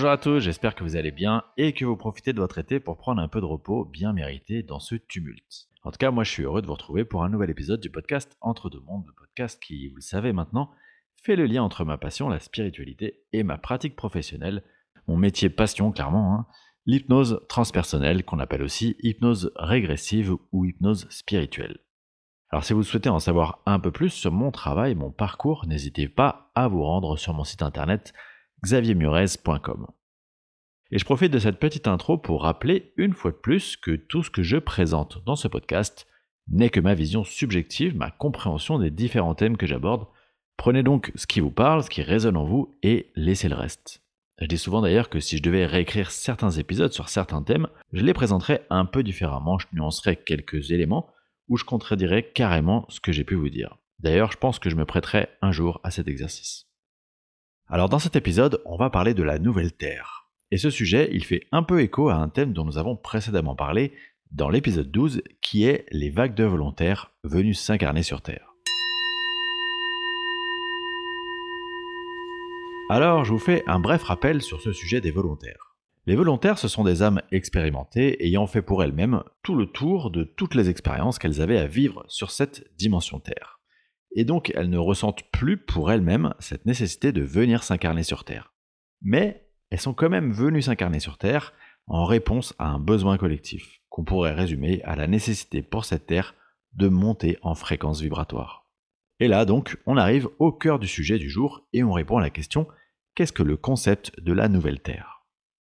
Bonjour à tous, j'espère que vous allez bien et que vous profitez de votre été pour prendre un peu de repos bien mérité dans ce tumulte. En tout cas, moi je suis heureux de vous retrouver pour un nouvel épisode du podcast Entre deux mondes, le podcast qui, vous le savez maintenant, fait le lien entre ma passion, la spiritualité, et ma pratique professionnelle, mon métier passion clairement, hein, l'hypnose transpersonnelle qu'on appelle aussi hypnose régressive ou hypnose spirituelle. Alors si vous souhaitez en savoir un peu plus sur mon travail, mon parcours, n'hésitez pas à vous rendre sur mon site internet xaviermurez.com. Et je profite de cette petite intro pour rappeler une fois de plus que tout ce que je présente dans ce podcast n'est que ma vision subjective, ma compréhension des différents thèmes que j'aborde. Prenez donc ce qui vous parle, ce qui résonne en vous et laissez le reste. Je dis souvent d'ailleurs que si je devais réécrire certains épisodes sur certains thèmes, je les présenterais un peu différemment, je nuancerais quelques éléments où je contredirais carrément ce que j'ai pu vous dire. D'ailleurs, je pense que je me prêterai un jour à cet exercice. Alors dans cet épisode, on va parler de la nouvelle Terre. Et ce sujet, il fait un peu écho à un thème dont nous avons précédemment parlé dans l'épisode 12, qui est les vagues de volontaires venus s'incarner sur Terre. Alors, je vous fais un bref rappel sur ce sujet des volontaires. Les volontaires, ce sont des âmes expérimentées ayant fait pour elles-mêmes tout le tour de toutes les expériences qu'elles avaient à vivre sur cette dimension Terre. Et donc elles ne ressentent plus pour elles-mêmes cette nécessité de venir s'incarner sur Terre. Mais elles sont quand même venues s'incarner sur Terre en réponse à un besoin collectif, qu'on pourrait résumer à la nécessité pour cette Terre de monter en fréquence vibratoire. Et là donc, on arrive au cœur du sujet du jour et on répond à la question qu'est-ce que le concept de la nouvelle Terre?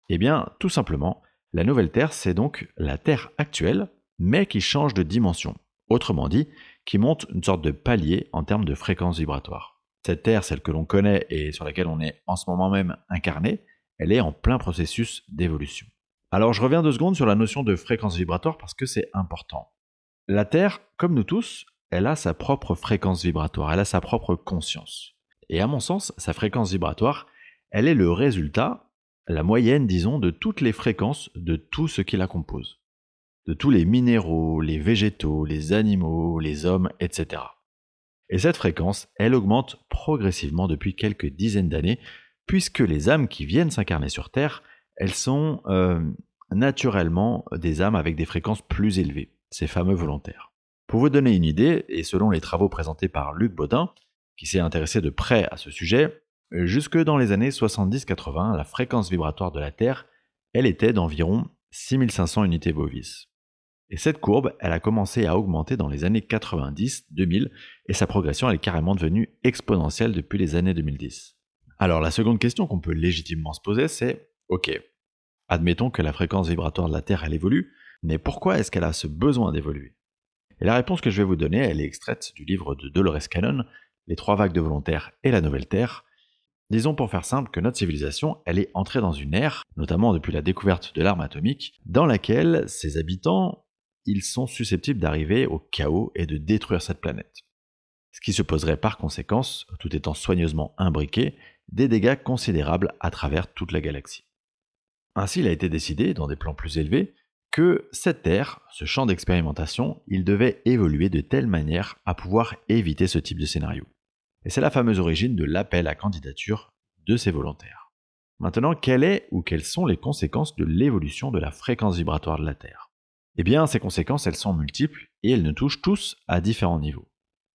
Eh bien, tout simplement, la nouvelle Terre, c'est donc la Terre actuelle, mais qui change de dimension. Autrement dit, qui monte une sorte de palier en termes de fréquence vibratoire. Cette Terre, celle que l'on connaît et sur laquelle on est en ce moment même incarné, elle est en plein processus d'évolution. Alors je reviens deux secondes sur la notion de fréquence vibratoire parce que c'est important. La Terre, comme nous tous, elle a sa propre fréquence vibratoire, elle a sa propre conscience. Et à mon sens, sa fréquence vibratoire, elle est le résultat la moyenne, disons, de toutes les fréquences de tout ce qui la compose. De tous les minéraux, les végétaux, les animaux, les hommes, etc. Et cette fréquence, elle augmente progressivement depuis quelques dizaines d'années, puisque les âmes qui viennent s'incarner sur Terre, elles sont euh, naturellement des âmes avec des fréquences plus élevées, ces fameux volontaires. Pour vous donner une idée, et selon les travaux présentés par Luc Baudin, qui s'est intéressé de près à ce sujet, Jusque dans les années 70-80, la fréquence vibratoire de la Terre, elle était d'environ 6500 unités bovis. Et cette courbe, elle a commencé à augmenter dans les années 90-2000, et sa progression est carrément devenue exponentielle depuis les années 2010. Alors la seconde question qu'on peut légitimement se poser, c'est, ok, admettons que la fréquence vibratoire de la Terre, elle évolue, mais pourquoi est-ce qu'elle a ce besoin d'évoluer? Et la réponse que je vais vous donner, elle est extraite du livre de Dolores Cannon, Les trois vagues de volontaires et la nouvelle Terre, Disons pour faire simple que notre civilisation, elle est entrée dans une ère, notamment depuis la découverte de l'arme atomique, dans laquelle ses habitants, ils sont susceptibles d'arriver au chaos et de détruire cette planète. Ce qui se poserait par conséquence, tout étant soigneusement imbriqué, des dégâts considérables à travers toute la galaxie. Ainsi, il a été décidé, dans des plans plus élevés, que cette Terre, ce champ d'expérimentation, il devait évoluer de telle manière à pouvoir éviter ce type de scénario. Et c'est la fameuse origine de l'appel à candidature de ces volontaires. Maintenant, quelle est ou quelles sont les conséquences de l'évolution de la fréquence vibratoire de la Terre? Eh bien, ces conséquences, elles sont multiples et elles nous touchent tous à différents niveaux.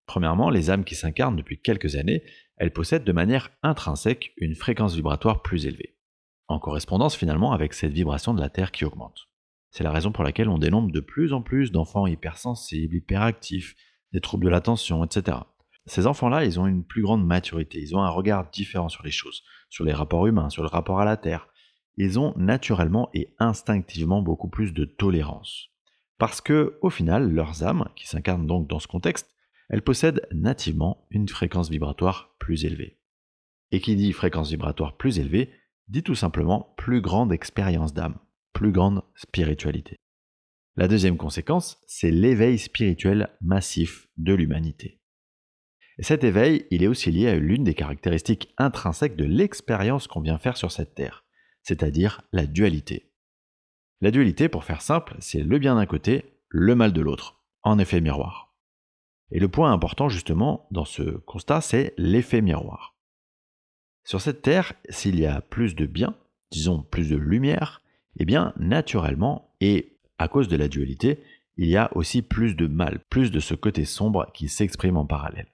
Premièrement, les âmes qui s'incarnent depuis quelques années, elles possèdent de manière intrinsèque une fréquence vibratoire plus élevée, en correspondance finalement avec cette vibration de la Terre qui augmente. C'est la raison pour laquelle on dénombre de plus en plus d'enfants hypersensibles, hyperactifs, des troubles de l'attention, etc. Ces enfants-là, ils ont une plus grande maturité, ils ont un regard différent sur les choses, sur les rapports humains, sur le rapport à la Terre. Ils ont naturellement et instinctivement beaucoup plus de tolérance. Parce que, au final, leurs âmes, qui s'incarnent donc dans ce contexte, elles possèdent nativement une fréquence vibratoire plus élevée. Et qui dit fréquence vibratoire plus élevée, dit tout simplement plus grande expérience d'âme, plus grande spiritualité. La deuxième conséquence, c'est l'éveil spirituel massif de l'humanité. Et cet éveil, il est aussi lié à l'une des caractéristiques intrinsèques de l'expérience qu'on vient faire sur cette Terre, c'est-à-dire la dualité. La dualité, pour faire simple, c'est le bien d'un côté, le mal de l'autre, en effet miroir. Et le point important justement dans ce constat, c'est l'effet miroir. Sur cette Terre, s'il y a plus de bien, disons plus de lumière, eh bien naturellement, et à cause de la dualité, il y a aussi plus de mal, plus de ce côté sombre qui s'exprime en parallèle.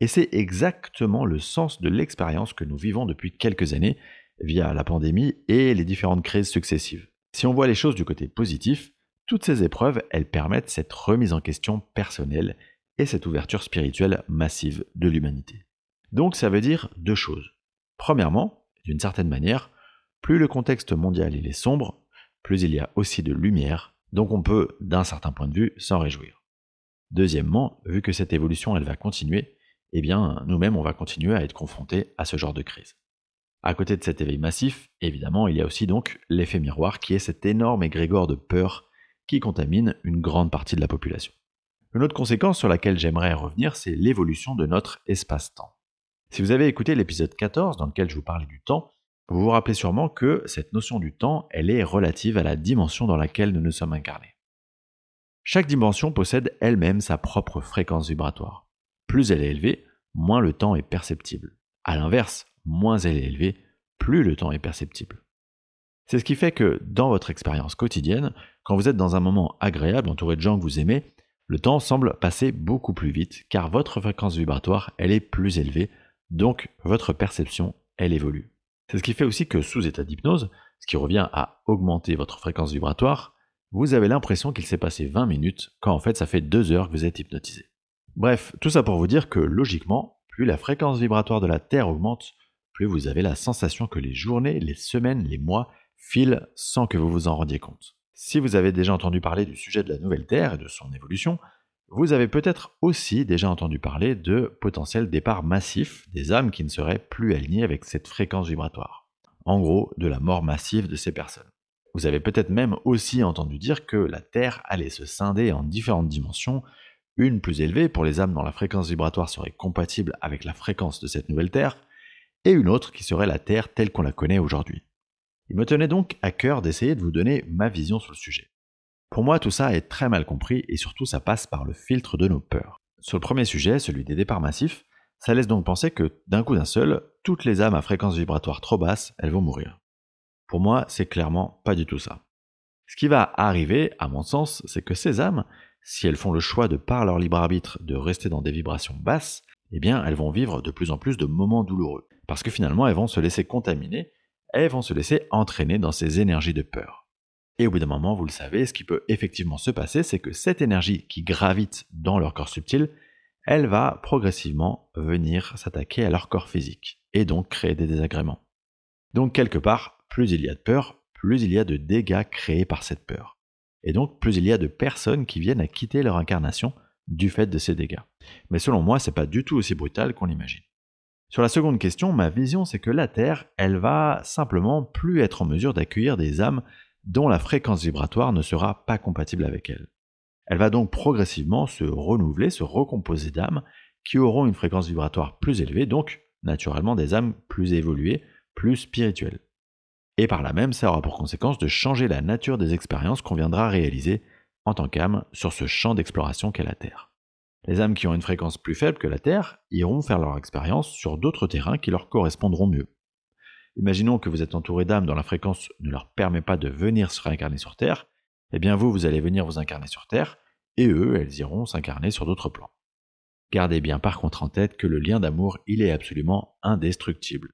Et c'est exactement le sens de l'expérience que nous vivons depuis quelques années via la pandémie et les différentes crises successives. Si on voit les choses du côté positif, toutes ces épreuves, elles permettent cette remise en question personnelle et cette ouverture spirituelle massive de l'humanité. Donc ça veut dire deux choses. Premièrement, d'une certaine manière, plus le contexte mondial est sombre, plus il y a aussi de lumière, donc on peut, d'un certain point de vue, s'en réjouir. Deuxièmement, vu que cette évolution elle va continuer, eh bien nous-mêmes on va continuer à être confrontés à ce genre de crise. À côté de cet éveil massif, évidemment, il y a aussi donc l'effet miroir qui est cet énorme égrégore de peur qui contamine une grande partie de la population. Une autre conséquence sur laquelle j'aimerais revenir, c'est l'évolution de notre espace-temps. Si vous avez écouté l'épisode 14 dans lequel je vous parlais du temps, vous vous rappelez sûrement que cette notion du temps, elle est relative à la dimension dans laquelle nous nous sommes incarnés. Chaque dimension possède elle-même sa propre fréquence vibratoire. Plus elle est élevée, moins le temps est perceptible. A l'inverse, moins elle est élevée, plus le temps est perceptible. C'est ce qui fait que dans votre expérience quotidienne, quand vous êtes dans un moment agréable entouré de gens que vous aimez, le temps semble passer beaucoup plus vite car votre fréquence vibratoire, elle est plus élevée, donc votre perception, elle évolue. C'est ce qui fait aussi que sous état d'hypnose, ce qui revient à augmenter votre fréquence vibratoire, vous avez l'impression qu'il s'est passé 20 minutes quand en fait ça fait 2 heures que vous êtes hypnotisé. Bref, tout ça pour vous dire que logiquement, plus la fréquence vibratoire de la Terre augmente, plus vous avez la sensation que les journées, les semaines, les mois filent sans que vous vous en rendiez compte. Si vous avez déjà entendu parler du sujet de la nouvelle Terre et de son évolution, vous avez peut-être aussi déjà entendu parler de potentiel départ massif des âmes qui ne seraient plus alignées avec cette fréquence vibratoire. En gros, de la mort massive de ces personnes. Vous avez peut-être même aussi entendu dire que la Terre allait se scinder en différentes dimensions, une plus élevée pour les âmes dont la fréquence vibratoire serait compatible avec la fréquence de cette nouvelle Terre, et une autre qui serait la Terre telle qu'on la connaît aujourd'hui. Il me tenait donc à cœur d'essayer de vous donner ma vision sur le sujet. Pour moi, tout ça est très mal compris et surtout ça passe par le filtre de nos peurs. Sur le premier sujet, celui des départs massifs, ça laisse donc penser que d'un coup d'un seul, toutes les âmes à fréquence vibratoire trop basse, elles vont mourir. Pour moi, c'est clairement pas du tout ça. Ce qui va arriver, à mon sens, c'est que ces âmes, si elles font le choix de par leur libre arbitre de rester dans des vibrations basses, eh bien elles vont vivre de plus en plus de moments douloureux. Parce que finalement, elles vont se laisser contaminer, elles vont se laisser entraîner dans ces énergies de peur. Et au bout d'un moment, vous le savez, ce qui peut effectivement se passer, c'est que cette énergie qui gravite dans leur corps subtil, elle va progressivement venir s'attaquer à leur corps physique, et donc créer des désagréments. Donc quelque part, plus il y a de peur, plus il y a de dégâts créés par cette peur. Et donc plus il y a de personnes qui viennent à quitter leur incarnation du fait de ces dégâts. Mais selon moi, c'est pas du tout aussi brutal qu'on l'imagine. Sur la seconde question, ma vision c'est que la Terre, elle va simplement plus être en mesure d'accueillir des âmes dont la fréquence vibratoire ne sera pas compatible avec elle. Elle va donc progressivement se renouveler, se recomposer d'âmes qui auront une fréquence vibratoire plus élevée, donc naturellement des âmes plus évoluées, plus spirituelles. Et par là même, ça aura pour conséquence de changer la nature des expériences qu'on viendra réaliser en tant qu'âme sur ce champ d'exploration qu'est la Terre. Les âmes qui ont une fréquence plus faible que la Terre iront faire leur expérience sur d'autres terrains qui leur correspondront mieux. Imaginons que vous êtes entouré d'âmes dont la fréquence ne leur permet pas de venir se réincarner sur Terre, eh bien vous, vous allez venir vous incarner sur Terre, et eux, elles iront s'incarner sur d'autres plans. Gardez bien par contre en tête que le lien d'amour, il est absolument indestructible.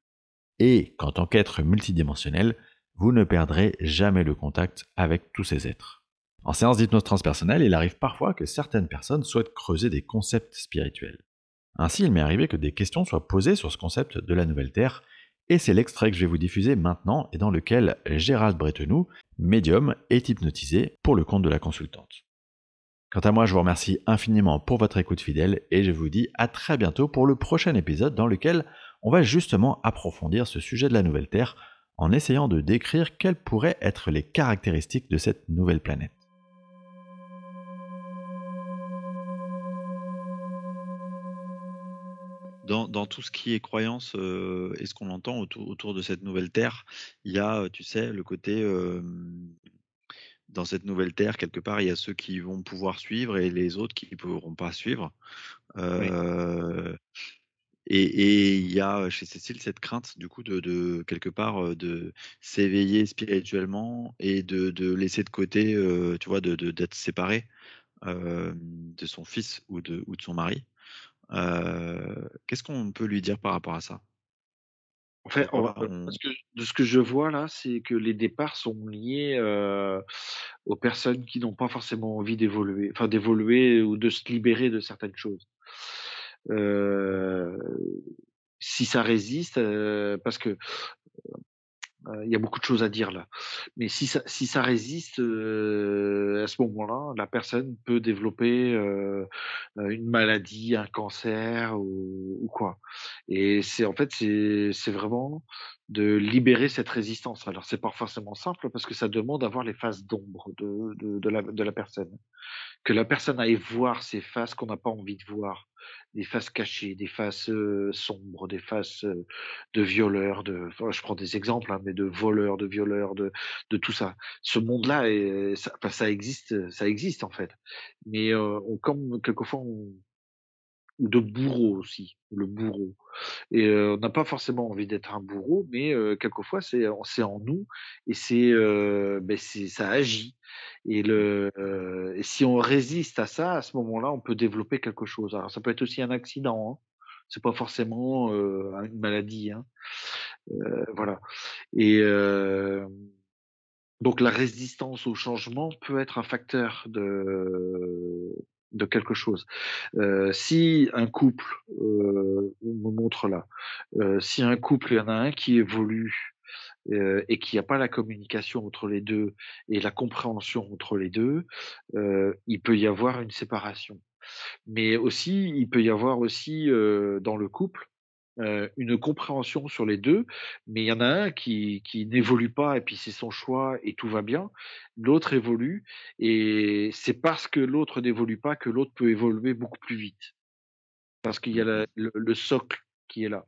Et qu'en tant qu'être multidimensionnel, vous ne perdrez jamais le contact avec tous ces êtres. En séance d'hypnose transpersonnelle, il arrive parfois que certaines personnes souhaitent creuser des concepts spirituels. Ainsi, il m'est arrivé que des questions soient posées sur ce concept de la nouvelle Terre et c'est l'extrait que je vais vous diffuser maintenant et dans lequel Gérald Bretenoux, médium, est hypnotisé pour le compte de la consultante. Quant à moi, je vous remercie infiniment pour votre écoute fidèle et je vous dis à très bientôt pour le prochain épisode dans lequel on va justement approfondir ce sujet de la nouvelle Terre en essayant de décrire quelles pourraient être les caractéristiques de cette nouvelle planète. Dans, tout ce qui est croyance et ce qu'on entend autour, de cette nouvelle terre, il y a, tu sais, le côté dans cette nouvelle terre, quelque part, il y a ceux qui vont pouvoir suivre et les autres qui ne pourront pas suivre. Et il y a chez Cécile cette crainte, du coup, de, de quelque part, de s'éveiller spirituellement et de, de, laisser de côté, tu vois, de, d'être séparé de son fils ou de, ou de son mari. Qu'est-ce qu'on peut lui dire par rapport à ça? En fait, de ce que je vois là, c'est que les départs sont liés aux personnes qui n'ont pas forcément envie d'évoluer, enfin d'évoluer ou de se libérer de certaines choses. si ça résiste, parce que il y a beaucoup de choses à dire là. Mais si ça, si ça résiste, à ce moment-là, la personne peut développer une maladie, un cancer ou, quoi. Et c'est en fait, c'est vraiment de libérer cette résistance. Alors c'est pas forcément simple parce que ça demande d'avoir les phases d'ombre de, de, de, la, de la personne. Que la personne aille voir ces phases qu'on n'a pas envie de voir des faces cachées, des faces sombres, des faces de violeurs, de, je prends des exemples, hein, mais de voleurs, de violeurs, de, de tout ça. Ce monde-là, ça, ça existe, ça existe en fait. Mais on, comme quelquefois, on, de bourreau aussi, le bourreau. Et on n'a pas forcément envie d'être un bourreau, mais quelquefois c'est en nous et c'est ben ça agit. Et le si on résiste à ça, à ce moment-là, on peut développer quelque chose. Alors ça peut être aussi un accident. Hein. C'est pas forcément une maladie. Hein. voilà. Et donc la résistance au changement peut être un facteur de de quelque chose. Euh, si un couple, euh, on me montre là, euh, si un couple, il y en a un qui évolue euh, et qu'il n'y a pas la communication entre les deux et la compréhension entre les deux, euh, il peut y avoir une séparation. Mais aussi, il peut y avoir aussi dans le couple une compréhension sur les deux, mais il y en a un qui, qui n'évolue pas et puis c'est son choix et tout va bien. L'autre évolue et c'est parce que l'autre n'évolue pas que l'autre peut évoluer beaucoup plus vite. Parce qu'il y a le, socle qui est là.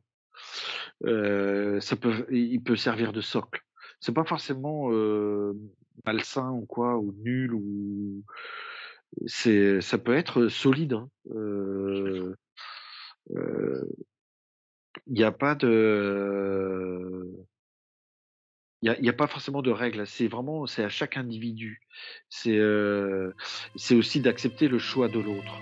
ça peut, il peut servir de socle. C'est pas forcément malsain ou quoi ou nul ou c'est ça peut être solide. Hein. Euh, il n'y a pas de a, pas forcément de règles. C'est vraiment, c'est à chaque individu. C'est, c'est aussi d'accepter le choix de l'autre.